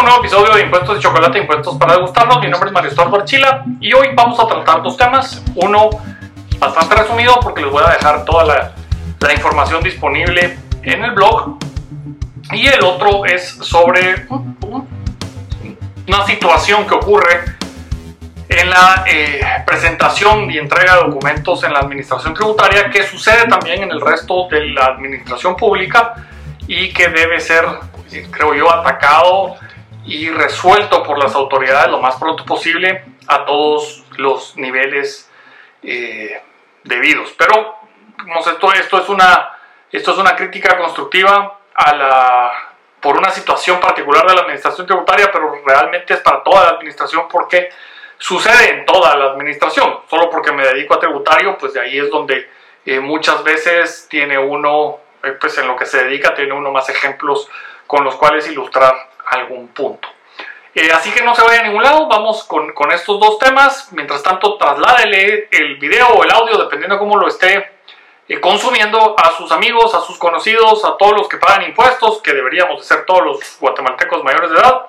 un nuevo episodio de Impuestos de Chocolate, Impuestos para degustarlos. Mi nombre es Mario Estuardo Archila y hoy vamos a tratar dos temas. Uno bastante resumido porque les voy a dejar toda la, la información disponible en el blog. Y el otro es sobre una situación que ocurre en la eh, presentación y entrega de documentos en la administración tributaria que sucede también en el resto de la administración pública y que debe ser, creo yo, atacado y resuelto por las autoridades lo más pronto posible a todos los niveles eh, debidos. Pero esto, esto, es una, esto es una crítica constructiva a la, por una situación particular de la administración tributaria, pero realmente es para toda la administración porque sucede en toda la administración. Solo porque me dedico a tributario, pues de ahí es donde eh, muchas veces tiene uno, eh, pues en lo que se dedica, tiene uno más ejemplos con los cuales ilustrar algún punto. Eh, así que no se vaya a ningún lado, vamos con, con, estos dos temas. Mientras tanto, trasládele el video o el audio, dependiendo de cómo lo esté consumiendo, a sus amigos, a sus conocidos, a todos los que pagan impuestos, que deberíamos de ser todos los guatemaltecos mayores de edad,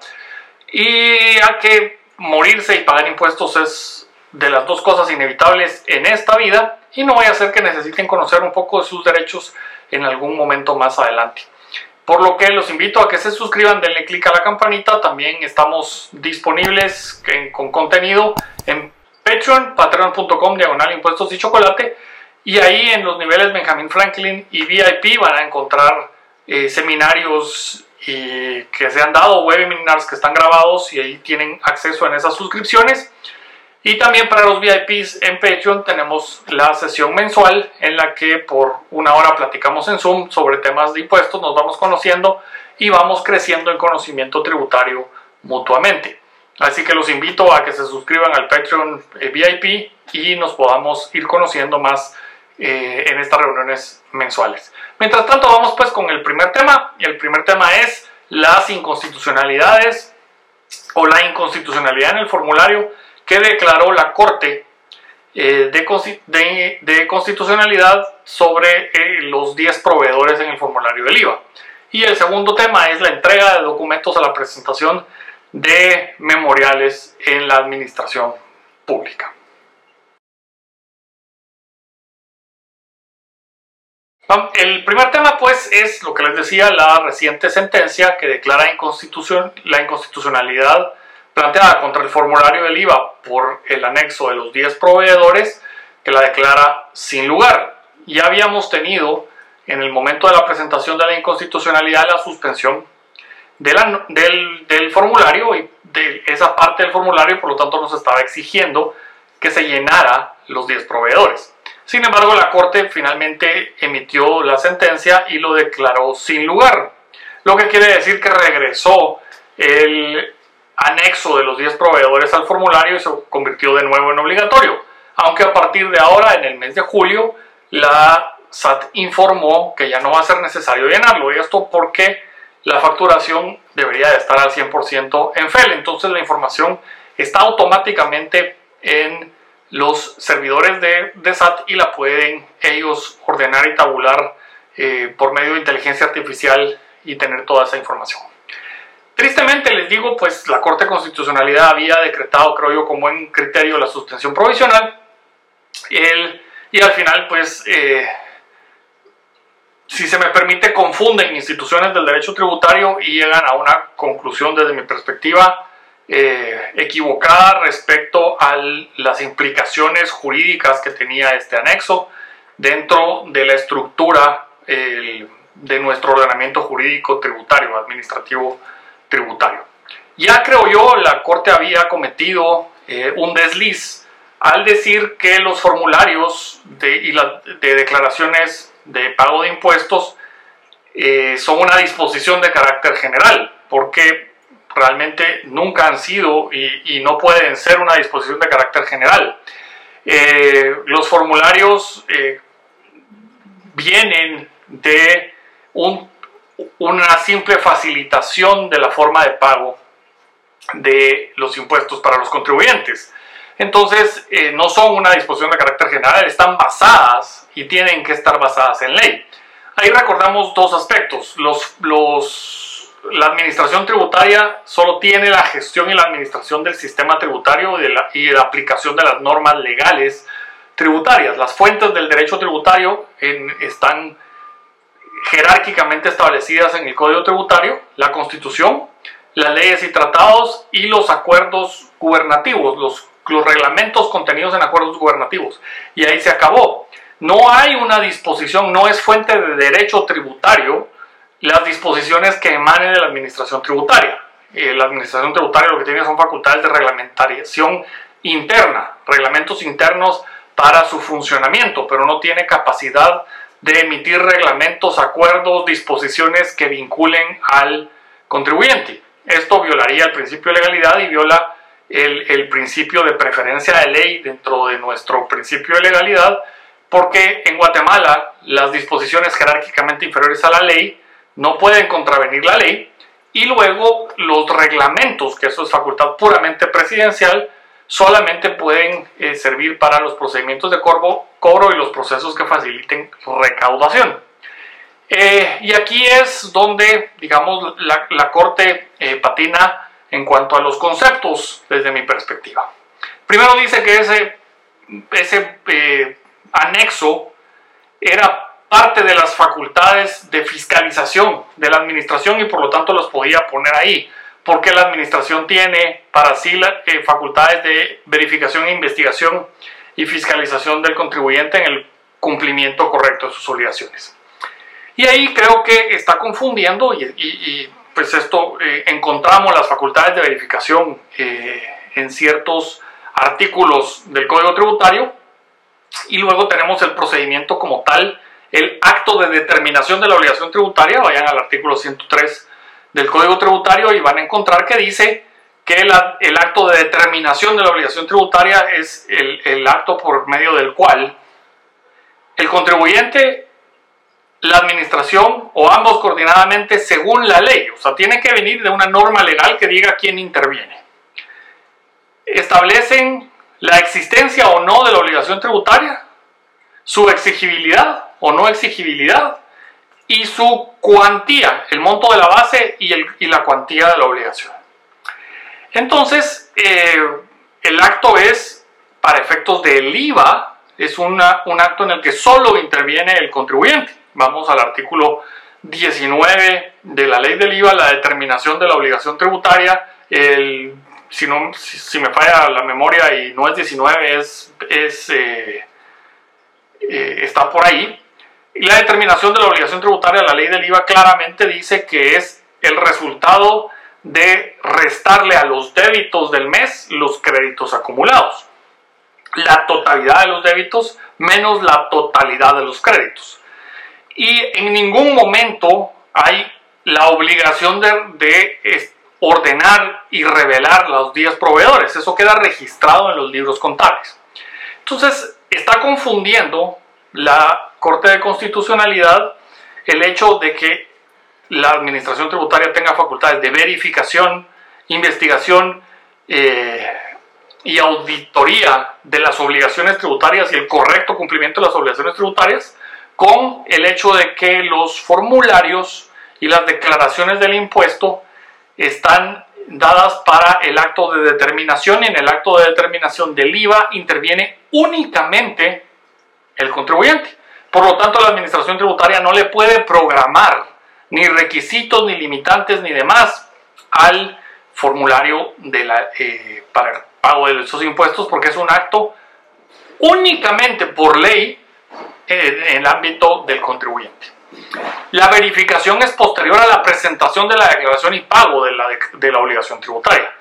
y a que morirse y pagar impuestos es de las dos cosas inevitables en esta vida y no vaya a ser que necesiten conocer un poco de sus derechos en algún momento más adelante. Por lo que los invito a que se suscriban, denle clic a la campanita. También estamos disponibles con contenido en Patreon, patreon.com, diagonal impuestos y chocolate. Y ahí en los niveles Benjamin Franklin y VIP van a encontrar eh, seminarios y que se han dado webinars que están grabados y ahí tienen acceso en esas suscripciones. Y también para los VIPs en Patreon tenemos la sesión mensual en la que por una hora platicamos en Zoom sobre temas de impuestos, nos vamos conociendo y vamos creciendo en conocimiento tributario mutuamente. Así que los invito a que se suscriban al Patreon eh, VIP y nos podamos ir conociendo más eh, en estas reuniones mensuales. Mientras tanto, vamos pues con el primer tema. El primer tema es las inconstitucionalidades o la inconstitucionalidad en el formulario que declaró la Corte eh, de, constitucionalidad sobre eh, los 10 proveedores en el formulario del IVA. Y el segundo tema es la entrega de documentos a la presentación de memoriales en la administración pública. El primer tema, pues, es lo que les decía, la reciente sentencia que declara inconstitución, la inconstitucionalidad planteada contra el formulario del IVA por el anexo de los 10 proveedores, que la declara sin lugar. Ya habíamos tenido en el momento de la presentación de la inconstitucionalidad la suspensión del, del formulario y de esa parte del formulario, por lo tanto, nos estaba exigiendo que se llenara los 10 proveedores. Sin embargo, la Corte finalmente emitió la sentencia y lo declaró sin lugar, lo que quiere decir que regresó el anexo de los 10 proveedores al formulario y se convirtió de nuevo en obligatorio, aunque a partir de ahora, en el mes de julio, la SAT informó que ya no va a ser necesario llenarlo, y esto porque la facturación debería de estar al 100% en FEL, entonces la información está automáticamente en los servidores de, SAT y la pueden ellos ordenar y tabular eh, por medio de inteligencia artificial y tener toda esa información. Tristemente les digo, pues la Corte Constitucionalidad había decretado, creo yo, como buen criterio la suspensión provisional. Y al final, pues, eh, si se me permite, confunden instituciones del derecho tributario y llegan a una conclusión desde mi perspectiva eh, equivocada respecto a las implicaciones jurídicas que tenía este anexo dentro de la estructura de nuestro ordenamiento jurídico tributario, administrativo tributario. Ya creo yo, la Corte había cometido eh, un desliz al decir que los formularios de, y de declaraciones de pago de impuestos eh, son una disposición de carácter general, porque realmente nunca han sido y, no pueden ser una disposición de carácter general. Eh, los formularios vienen de una simple facilitación de la forma de pago de los impuestos para los contribuyentes. Entonces, eh, no son una disposición de carácter general, están basadas y tienen que estar basadas en ley. Ahí recordamos dos aspectos. Los, los la administración tributaria solo tiene la gestión y la administración del sistema tributario y de la, y la aplicación de las normas legales tributarias. Las fuentes del derecho tributario están jerárquicamente establecidas en el Código Tributario, la Constitución, las leyes y tratados y los acuerdos gubernativos, los, los reglamentos contenidos en acuerdos gubernativos. Y ahí se acabó. No hay una disposición, no es fuente de derecho tributario las disposiciones que emanen de la administración tributaria. Eh, la administración tributaria lo que tiene son facultades de reglamentación interna, reglamentos internos para su funcionamiento, pero no tiene capacidad de emitir reglamentos, acuerdos, disposiciones que vinculen al contribuyente. Esto violaría el principio de legalidad y viola el, el, principio de preferencia de ley dentro de nuestro principio de legalidad, porque en Guatemala las disposiciones jerárquicamente inferiores a la ley no pueden contravenir la ley y luego los reglamentos, que eso es facultad puramente presidencial, solamente pueden eh, servir para los procedimientos de cobro y los procesos que faciliten recaudación. Eh, y aquí es donde, digamos, la, Corte eh, patina en cuanto a los conceptos desde mi perspectiva. Primero dice que ese, ese anexo era parte de las facultades de fiscalización de la administración y por lo tanto los podía poner ahí porque la administración tiene para sí eh, facultades de verificación e investigación y fiscalización del contribuyente en el cumplimiento correcto de sus obligaciones. Y ahí creo que está confundiendo y, pues esto eh, encontramos las facultades de verificación eh, en ciertos artículos del Código Tributario y luego tenemos el procedimiento como tal, el acto de determinación de la obligación tributaria, vayan al artículo 103 del Código Tributario y van a encontrar que dice que el, el acto de determinación de la obligación tributaria es el, el acto por medio del cual el contribuyente, la administración o ambos coordinadamente según la ley, o sea, tiene que venir de una norma legal que diga quién interviene. Establecen la existencia o no de la obligación tributaria, su exigibilidad o no exigibilidad, y su cuantía, el monto de la base y, la cuantía de la obligación. Entonces, eh, el acto es, para efectos del IVA, es un acto en el que solo interviene el contribuyente. Vamos al artículo 19 de la ley del IVA, la determinación de la obligación tributaria. Si, no, si, me falla la memoria y no es 19, es, es eh, eh, está por ahí. Y la determinación de la obligación tributaria, la ley del IVA claramente dice que es el resultado de restarle a los débitos del mes los créditos acumulados. La totalidad de los débitos menos la totalidad de los créditos. Y en ningún momento hay la obligación de, ordenar y revelar los 10 proveedores. Eso queda registrado en los libros contables. Entonces, está confundiendo la Corte de Constitucionalidad el hecho de que la Administración Tributaria tenga facultades de verificación, investigación eh, y auditoría de las obligaciones tributarias y el correcto cumplimiento de las obligaciones tributarias, con el hecho de que los formularios y las declaraciones del impuesto están dadas para el acto de determinación y en el acto de determinación del IVA interviene únicamente el contribuyente. Por lo tanto, la administración tributaria no le puede programar ni requisitos, ni limitantes, ni demás al formulario de eh, para el pago de esos impuestos porque es un acto únicamente por ley en el ámbito del contribuyente. La verificación es posterior a la presentación de la declaración y pago de la, de la obligación tributaria.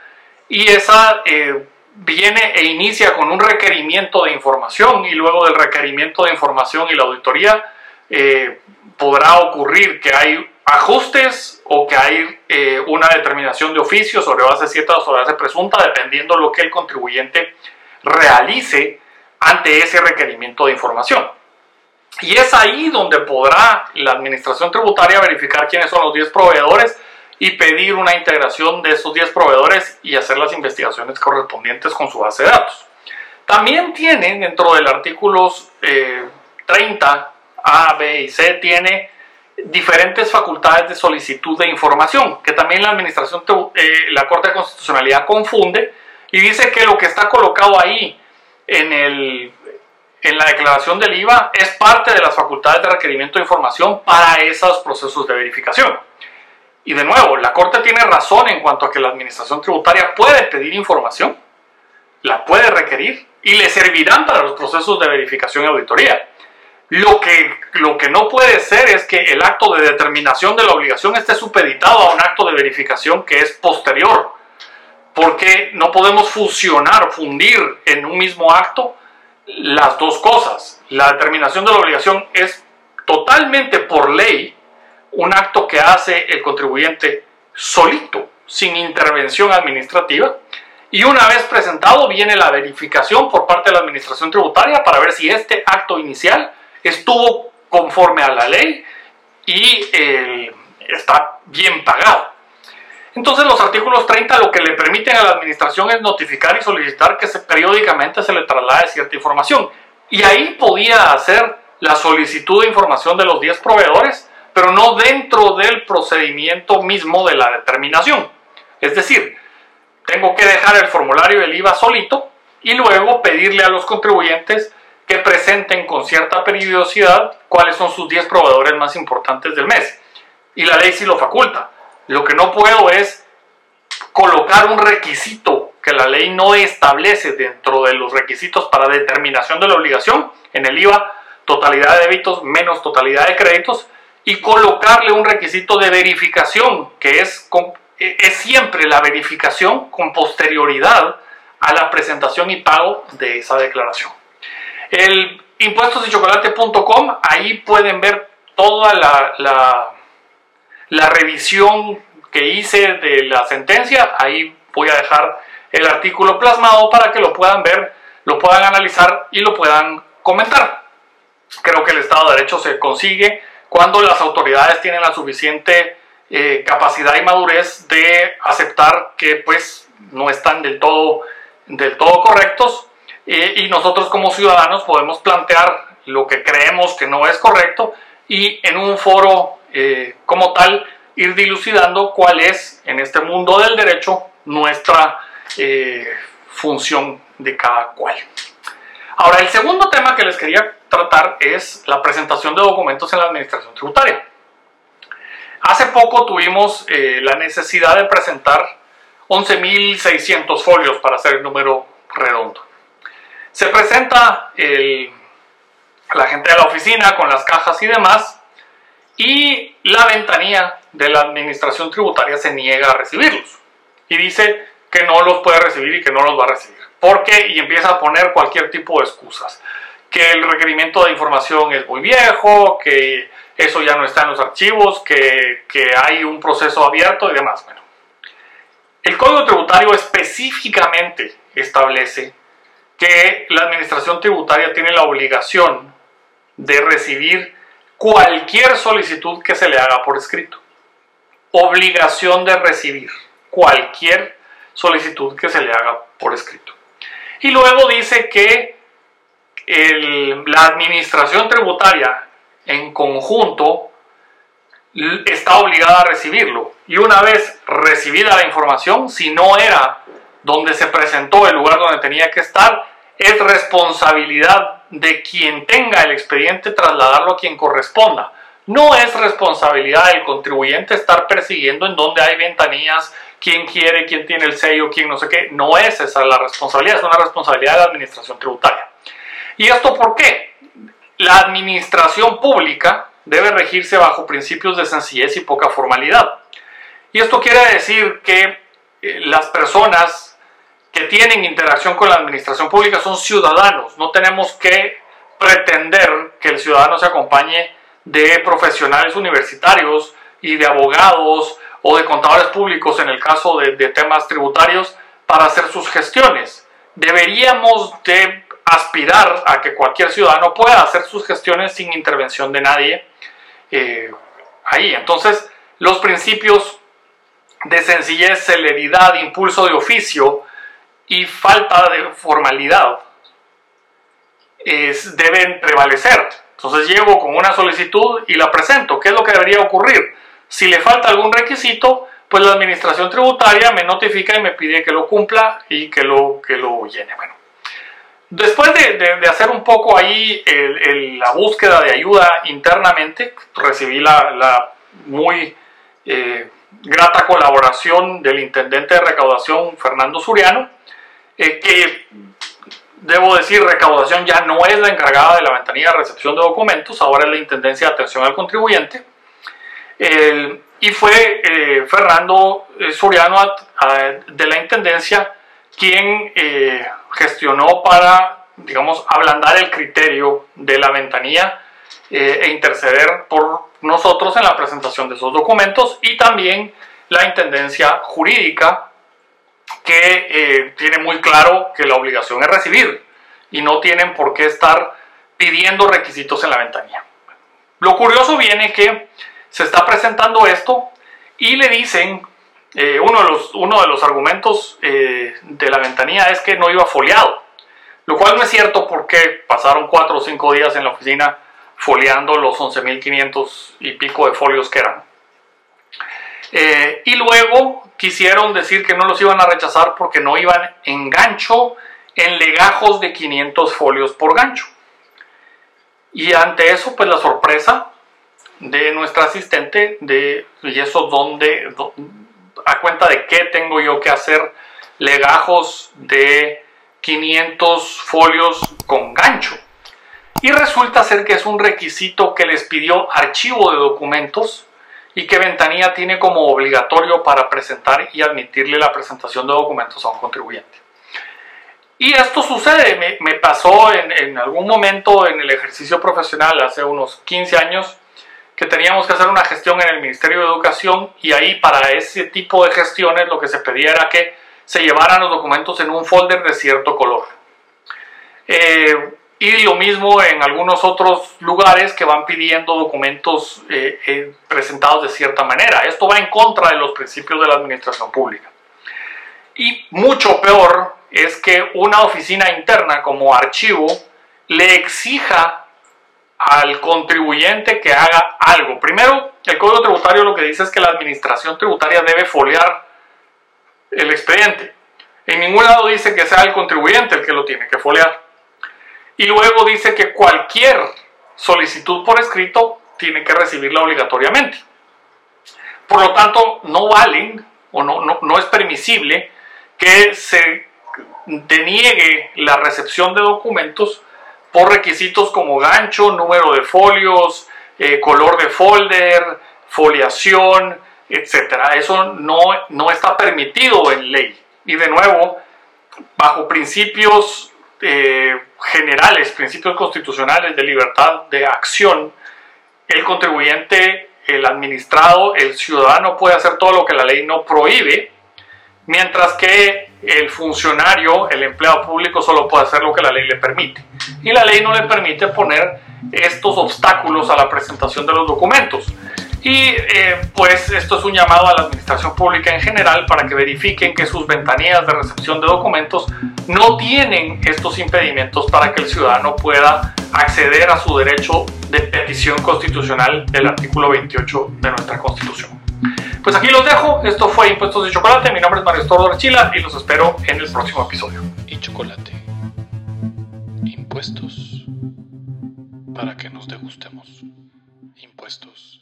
Y esa eh, viene e inicia con un requerimiento de información y luego del requerimiento de información y la auditoría eh, podrá ocurrir que hay ajustes o que hay eh, una determinación de oficio sobre base cierta o sobre base presunta, dependiendo lo que el contribuyente realice ante ese requerimiento de información. Y es ahí donde podrá la administración tributaria verificar quiénes son los 10 proveedores y pedir una integración de esos 10 proveedores y hacer las investigaciones correspondientes con su base de datos. También tienen dentro del artículo 30 A, B y C, tiene diferentes facultades de solicitud de información, que también la administración, eh, la Corte de Constitucionalidad confunde y dice que lo que está colocado ahí en, el, en la declaración del IVA es parte de las facultades de requerimiento de información para esos procesos de verificación. Y de nuevo, la Corte tiene razón en cuanto a que la administración tributaria puede pedir información, la puede requerir y le servirán para los procesos de verificación y auditoría. Lo que, lo que no puede ser es que el acto de determinación de la obligación esté supeditado a un acto de verificación que es posterior, porque no podemos fusionar, fundir en un mismo acto las dos cosas. La determinación de la obligación es totalmente por ley un acto que hace el contribuyente solito, sin intervención administrativa, y una vez presentado viene la verificación por parte de la Administración Tributaria para ver si este acto inicial estuvo conforme a la ley y está bien pagado. Entonces los artículos 30 lo que le permiten a la administración es notificar y solicitar que periódicamente se le traslade cierta información. Y ahí podía hacer la solicitud de información de los 10 proveedores, pero no dentro del procedimiento mismo de la determinación. Es decir, tengo que dejar el formulario del IVA solito y luego pedirle a los contribuyentes que presenten con cierta periodicidad cuáles son sus 10 proveedores más importantes del mes. Y la ley sí lo faculta. Lo que no puedo es colocar un requisito que la ley no establece dentro de los requisitos para determinación de la obligación en el IVA, totalidad de débitos menos totalidad de créditos, y colocarle un requisito de verificación, que es, es siempre la verificación con posterioridad a la presentación y pago de esa declaración. El impuestosdechocolate.com, ahí pueden ver toda la, la, revisión que hice de la sentencia. Ahí voy a dejar el artículo plasmado para que lo puedan ver, lo puedan analizar y lo puedan comentar. Creo que el Estado de Derecho se consigue cuando las autoridades tienen la suficiente eh, capacidad y madurez de aceptar que pues no están del todo, del todo correctos y nosotros como ciudadanos podemos plantear lo que creemos que no es correcto y en un foro eh, como tal ir dilucidando cuál es en este mundo del derecho nuestra eh, función de cada cual. Ahora, el segundo tema que les quería tratar es la presentación de documentos en la administración tributaria. Hace poco tuvimos eh, la necesidad de presentar 11.600 folios para hacer el número redondo. Se presenta la gente de la oficina con las cajas y demás y la ventanilla de la administración tributaria se niega a recibirlos y dice que no los puede recibir y que no los va a recibir. ¿Por qué? Y empieza a poner cualquier tipo de excusas. Que el requerimiento de información es muy viejo, que eso ya no está en los archivos, que, que hay un proceso abierto y demás. Bueno, el Código Tributario específicamente establece que la administración tributaria tiene la obligación de recibir cualquier solicitud que se le haga por escrito. Obligación de recibir cualquier solicitud que se le haga por escrito. Y luego dice que la administración tributaria en conjunto está obligada a recibirlo. Y una vez recibida la información, si no era donde se presentó el lugar donde tenía que estar, es responsabilidad de quien tenga el expediente trasladarlo a quien corresponda. No es responsabilidad del contribuyente estar persiguiendo en donde hay ventanillas, quién quiere, quién tiene el sello, quién no sé qué. No es esa la responsabilidad, es una responsabilidad de la administración tributaria. ¿Y esto por qué? La administración pública debe regirse bajo principios de sencillez y poca formalidad. Y esto quiere decir que eh, las personas que tienen interacción con la administración pública son ciudadanos. No tenemos que pretender que el ciudadano se acompañe de profesionales universitarios y de abogados o de contadores públicos en el caso de, temas tributarios para hacer sus gestiones. Deberíamos de aspirar a que cualquier ciudadano pueda hacer sus gestiones sin intervención de nadie eh, ahí. Entonces, los principios de sencillez, celeridad, impulso de oficio y falta de formalidad deben prevalecer. Entonces llego con una solicitud y la presento. ¿Qué es lo que debería ocurrir? Si le falta algún requisito, pues la administración tributaria me notifica y me pide que lo cumpla y que lo, que lo llene. Bueno, después de, hacer un poco ahí la búsqueda de ayuda internamente, recibí la, muy eh, grata colaboración del intendente de recaudación, Fernando Suriano, eh, que debo decir, recaudación ya no es la encargada de la ventanilla de recepción de documentos, ahora es la Intendencia de Atención al Contribuyente y fue eh, Fernando eh, Soriano de la Intendencia quien eh, gestionó para, digamos, ablandar el criterio de la ventanilla e interceder por nosotros en la presentación de esos documentos y también la Intendencia Jurídica que tiene muy claro que la obligación es recibir y no tienen por qué estar pidiendo requisitos en la ventanilla. Lo curioso viene que se está presentando esto y le dicen, eh, uno, de los, uno de los argumentos eh, de la ventanilla es que no iba foliado, lo cual no es cierto porque pasaron cuatro o cinco días en la oficina foliando los 11.500 y pico de folios que eran. Eh, y luego quisieron decir que no los iban a rechazar porque no iban en gancho en legajos de 500 folios por gancho. Y ante eso, pues la sorpresa de nuestra asistente de y eso donde a cuenta de qué tengo yo que hacer legajos de 500 folios con gancho y resulta ser que es un requisito que les pidió archivo de documentos y que Ventanilla tiene como obligatorio para presentar y admitirle la presentación de documentos a un contribuyente. Y esto sucede, me, pasó en, en, algún momento en el ejercicio profesional hace unos 15 años, que teníamos que hacer una gestión en el Ministerio de Educación y ahí para ese tipo de gestiones lo que se pedía era que se llevaran los documentos en un folder de cierto color. Eh, y lo mismo en algunos otros lugares que van pidiendo documentos eh, eh, presentados de cierta manera. Esto va en contra de los principios de la administración pública. Y mucho peor es que una oficina interna como archivo le exija al contribuyente que haga algo. Primero, el Código Tributario lo que dice es que la Administración Tributaria debe foliar el expediente. En ningún lado dice que sea el contribuyente el que lo tiene que foliar. Y luego dice que cualquier solicitud por escrito tiene que recibirla obligatoriamente. Por lo tanto, no valen o no, no, no es permisible que se deniegue la recepción de documentos por requisitos como gancho, número de folios, eh, color de folder, foliación, etc. Eso no, no está permitido en ley. Y de nuevo, bajo principios eh, generales, principios constitucionales de libertad de acción, el contribuyente, el administrado, el ciudadano puede hacer todo lo que la ley no prohíbe, mientras que el funcionario, el empleado público, solo puede hacer lo que la ley le permite. Y la ley no le permite poner estos obstáculos a la presentación de los documentos. Y eh, pues esto es un llamado a la administración pública en general para que verifiquen que sus ventanillas de recepción de documentos no tienen estos impedimentos para que el ciudadano pueda acceder a su derecho de petición constitucional del artículo 28 de nuestra Constitución. Pues aquí los dejo. Esto fue Impuestos de Chocolate. Mi nombre es Mario Estordo Chila y los espero en el próximo episodio. Y chocolate. Impuestos para que nos degustemos. Impuestos.